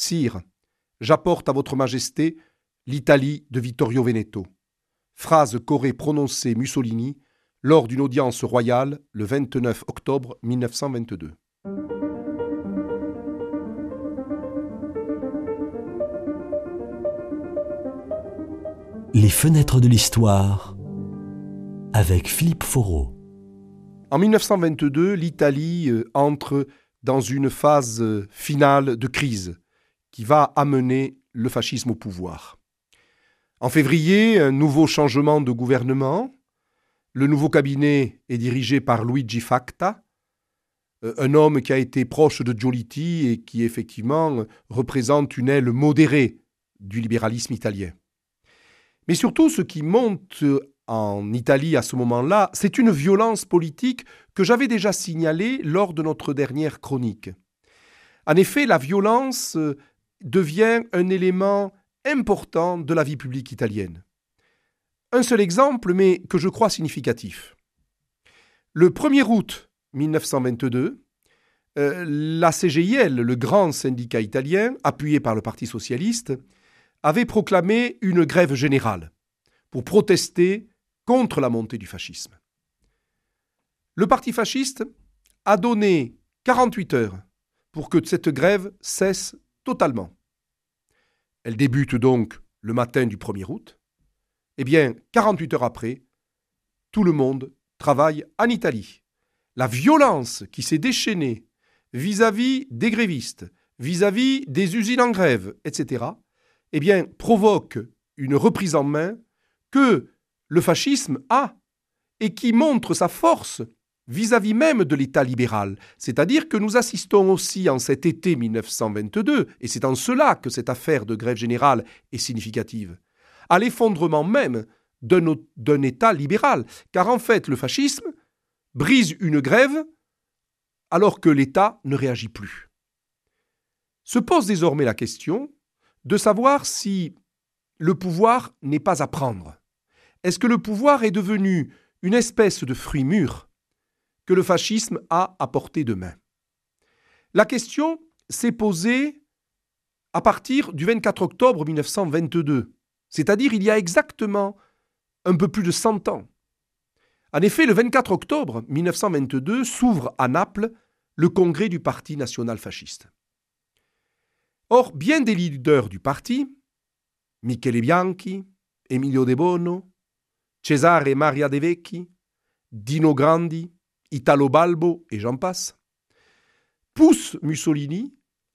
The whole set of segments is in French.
Sire, j'apporte à votre majesté l'Italie de Vittorio Veneto. Phrase qu'aurait prononcée Mussolini lors d'une audience royale le 29 octobre 1922. Les fenêtres de l'histoire avec Philippe Foreau. En 1922, l'Italie euh, entre dans une phase euh, finale de crise qui va amener le fascisme au pouvoir. En février, un nouveau changement de gouvernement. Le nouveau cabinet est dirigé par Luigi Facta, euh, un homme qui a été proche de Giolitti et qui effectivement représente une aile modérée du libéralisme italien. Mais surtout, ce qui monte en Italie à ce moment-là, c'est une violence politique que j'avais déjà signalée lors de notre dernière chronique. En effet, la violence euh, devient un élément important de la vie publique italienne. Un seul exemple, mais que je crois significatif. Le 1er août 1922, euh, la CGIL, le grand syndicat italien, appuyé par le Parti socialiste, avait proclamé une grève générale pour protester contre la montée du fascisme. Le parti fasciste a donné 48 heures pour que cette grève cesse totalement. Elle débute donc le matin du 1er août. Eh bien, 48 heures après, tout le monde travaille en Italie. La violence qui s'est déchaînée vis-à-vis des grévistes, vis-à-vis -vis des usines en grève, etc., eh bien, provoque une reprise en main que le fascisme a et qui montre sa force vis-à-vis même de l'État libéral. C'est-à-dire que nous assistons aussi en cet été 1922, et c'est en cela que cette affaire de grève générale est significative, à l'effondrement même d'un État libéral. Car en fait, le fascisme brise une grève alors que l'État ne réagit plus. Se pose désormais la question de savoir si le pouvoir n'est pas à prendre. Est-ce que le pouvoir est devenu une espèce de fruit mûr que le fascisme a à portée de main La question s'est posée à partir du 24 octobre 1922, c'est-à-dire il y a exactement un peu plus de 100 ans. En effet, le 24 octobre 1922 s'ouvre à Naples le congrès du Parti national fasciste. Or, bien des leaders du parti, Michele Bianchi, Emilio De Bono, Cesare Maria De Vecchi, Dino Grandi, Italo Balbo et j'en passe, poussent Mussolini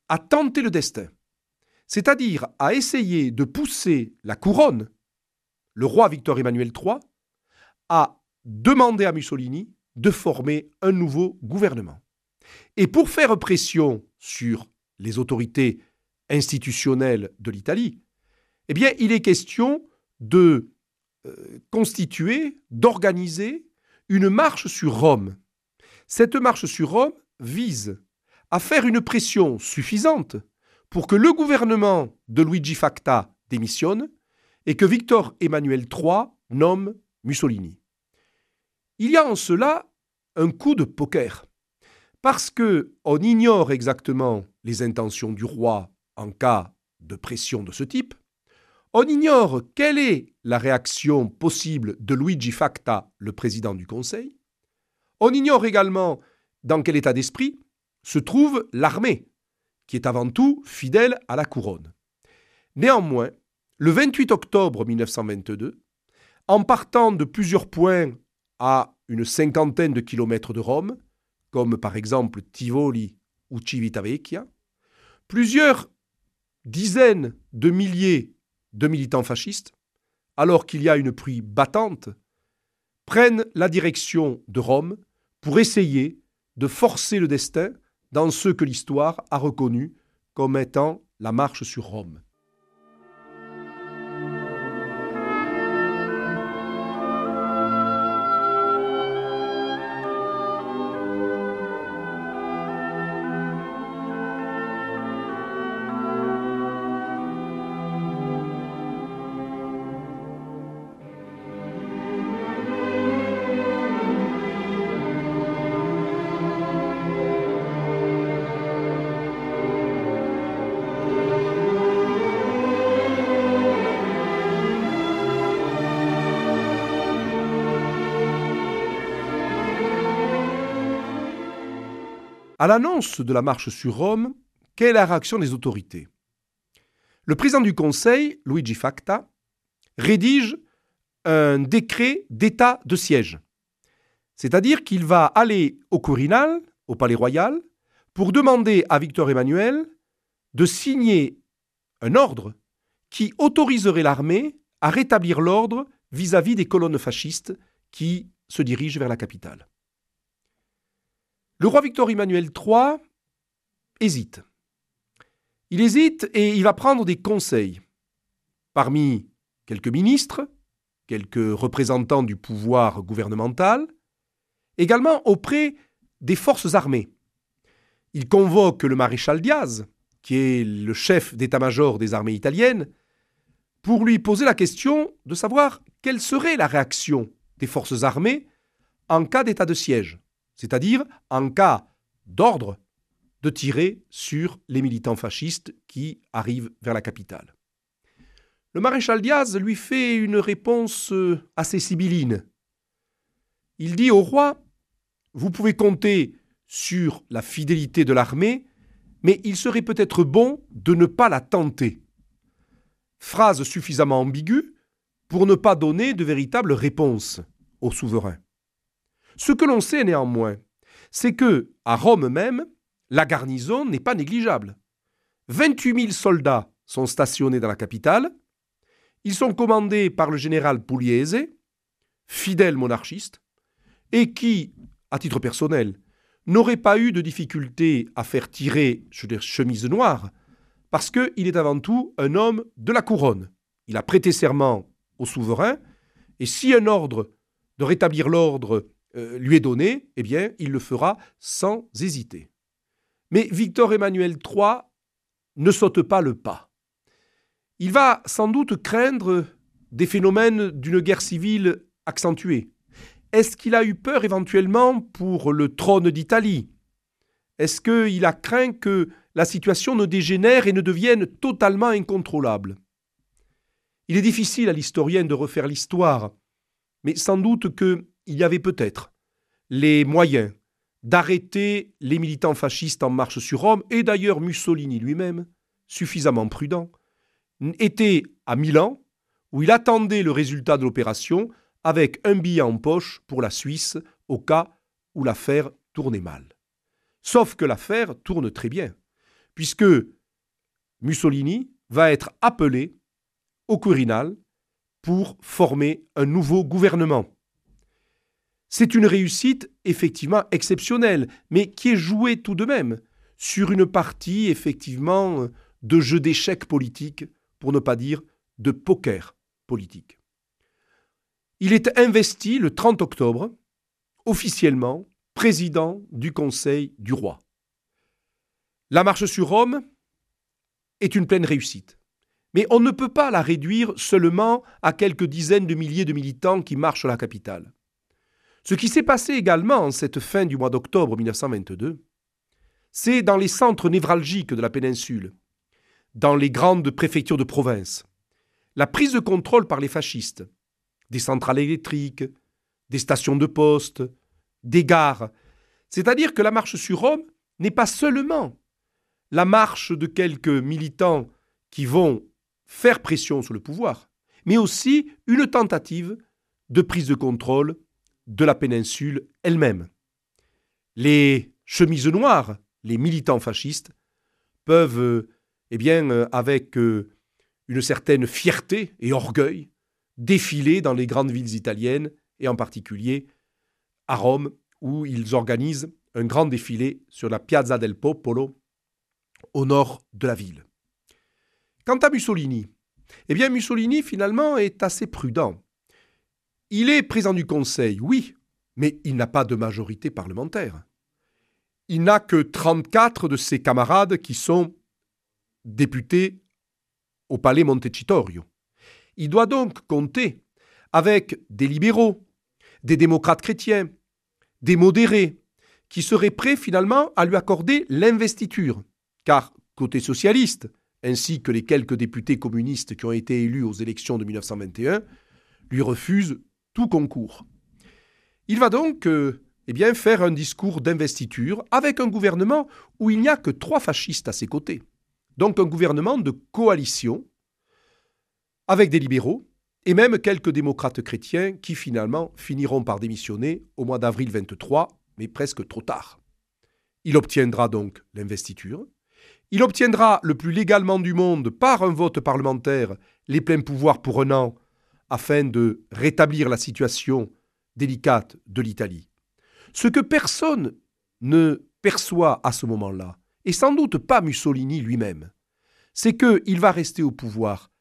à tenter le destin, c'est-à-dire à essayer de pousser la couronne, le roi Victor Emmanuel III, à demander à Mussolini de former un nouveau gouvernement. Et pour faire pression sur les autorités institutionnelle de l'Italie, eh bien, il est question de euh, constituer, d'organiser une marche sur Rome. Cette marche sur Rome vise à faire une pression suffisante pour que le gouvernement de Luigi Facta démissionne et que Victor Emmanuel III nomme Mussolini. Il y a en cela un coup de poker, parce que on ignore exactement les intentions du roi en cas de pression de ce type, on ignore quelle est la réaction possible de Luigi Facta, le président du Conseil. On ignore également dans quel état d'esprit se trouve l'armée, qui est avant tout fidèle à la couronne. Néanmoins, le 28 octobre 1922, en partant de plusieurs points à une cinquantaine de kilomètres de Rome, comme par exemple Tivoli ou Civitavecchia, plusieurs dizaines de milliers de militants fascistes, alors qu'il y a une pluie battante, prennent la direction de Rome pour essayer de forcer le destin dans ce que l'histoire a reconnu comme étant la marche sur Rome. À l'annonce de la marche sur Rome, quelle est la réaction des autorités? Le président du Conseil, Luigi Facta, rédige un décret d'état de siège. C'est-à-dire qu'il va aller au Quirinal, au Palais Royal, pour demander à Victor Emmanuel de signer un ordre qui autoriserait l'armée à rétablir l'ordre vis-à-vis des colonnes fascistes qui se dirigent vers la capitale. Le roi Victor Emmanuel III hésite. Il hésite et il va prendre des conseils. Parmi quelques ministres, quelques représentants du pouvoir gouvernemental, également auprès des forces armées. Il convoque le maréchal Diaz, qui est le chef d'état-major des armées italiennes, pour lui poser la question de savoir quelle serait la réaction des forces armées en cas d'état de siège, c'est-à-dire en cas d'ordre de tirer sur les militants fascistes qui arrivent vers la capitale. Le maréchal Diaz lui fait une réponse euh, assez sibylline. Il dit au roi Vous pouvez compter sur la fidélité de l'armée, mais il serait peut-être bon de ne pas la tenter. Phrase suffisamment ambiguë pour ne pas donner de véritable réponse au souverain. Ce que l'on sait néanmoins, c'est que, à Rome même, la garnison n'est pas négligeable. 28 000 soldats sont stationnés dans la capitale. Ils sont commandés par le général Pugliese, fidèle monarchiste, et qui, à titre personnel, n'aurait pas eu de difficulté à faire tirer des chemises noires parce qu'il est avant tout un homme de la couronne. Il a prêté serment au souverain, et si un ordre de rétablir l'ordre euh, lui est donné, eh bien, il le fera sans hésiter. Mais Victor Emmanuel III ne saute pas le pas. Il va sans doute craindre des phénomènes d'une guerre civile accentuée. Est-ce qu'il a eu peur éventuellement pour le trône d'Italie? Est-ce qu'il a craint que la situation ne dégénère et ne devienne totalement incontrôlable? Il est difficile à l'historien de refaire l'histoire, mais sans doute qu'il y avait peut-être les moyens d'arrêter les militants fascistes en marche sur Rome, et d'ailleurs Mussolini lui-même, suffisamment prudent, était à Milan, où il attendait le résultat de l'opération avec un billet en poche pour la Suisse au cas où l'affaire tournait mal. Sauf que l'affaire tourne très bien puisque Mussolini va être appelé au Quirinal pour former un nouveau gouvernement. C'est une réussite effectivement exceptionnelle, mais qui est jouée tout de même sur une partie effectivement de jeu d'échecs politique, pour ne pas dire de poker politique. Il est investi le 30 octobre, officiellement, président du Conseil du roi. La marche sur Rome est une pleine réussite. Mais on ne peut pas la réduire seulement à quelques dizaines de milliers de militants qui marchent à la capitale. Ce qui s'est passé également en cette fin du mois d'octobre 1922, c'est dans les centres névralgiques de la péninsule, dans les grandes préfectures de province, la prise de contrôle par les fascistes des centrales électriques, des stations de poste, des gares. C'est-à-dire que la marche sur Rome n'est pas seulement la marche de quelques militants qui vont faire pression sur le pouvoir, mais aussi une tentative de prise de contrôle de la péninsule elle-même. Les chemises noires, les militants fascistes, peuvent, eh bien, euh, avec euh, une certaine fierté et orgueil, défiler dans les grandes villes italiennes, et en particulier à Rome, où ils organisent un grand défilé sur la Piazza del Popolo, au nord de la ville. Quant à Mussolini, eh bien Mussolini finalement est assez prudent. Il est président du Conseil, oui, mais il n'a pas de majorité parlementaire. Il n'a que 34 de ses camarades qui sont députés au palais Montecitorio. Il doit donc compter avec des libéraux, des démocrates chrétiens, des modérés, qui seraient prêts finalement à lui accorder l'investiture car côté socialiste, ainsi que les quelques députés communistes qui ont été élus aux élections de 1921, lui refusent tout concours. Il va donc euh, eh faire un discours d'investiture avec un gouvernement où il n'y a que trois fascistes à ses côtés. Donc un gouvernement de coalition avec des libéraux et même quelques démocrates chrétiens qui finalement finiront par démissionner au mois d'avril 23, mais presque trop tard. Il obtiendra donc l'investiture. Il obtiendra le plus légalement du monde, par un vote parlementaire, les pleins pouvoirs pour un an, afin de rétablir la situation délicate de l'Italie. Ce que personne ne perçoit à ce moment-là, et sans doute pas Mussolini lui-même, c'est qu'il va rester au pouvoir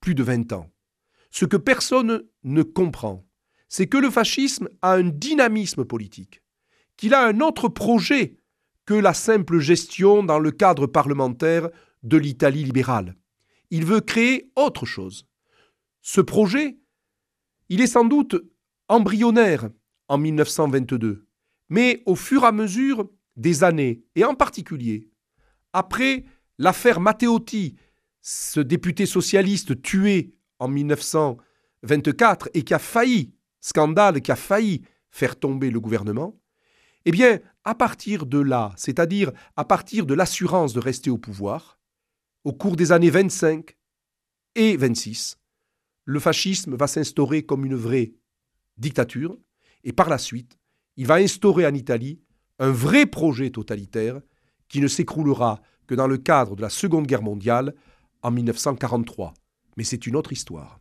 plus de 20 ans. Ce que personne ne comprend, c'est que le fascisme a un dynamisme politique, qu'il a un autre projet que la simple gestion dans le cadre parlementaire de l'Italie libérale. Il veut créer autre chose. Ce projet, il est sans doute embryonnaire en 1922, mais au fur et à mesure des années, et en particulier après l'affaire Matteotti, ce député socialiste tué en 1924 et qui a failli, scandale qui a failli faire tomber le gouvernement, eh bien, à partir de là, c'est-à-dire à partir de l'assurance de rester au pouvoir, au cours des années 25 et 26, le fascisme va s'instaurer comme une vraie dictature, et par la suite, il va instaurer en Italie un vrai projet totalitaire qui ne s'écroulera que dans le cadre de la Seconde Guerre mondiale en 1943. Mais c'est une autre histoire.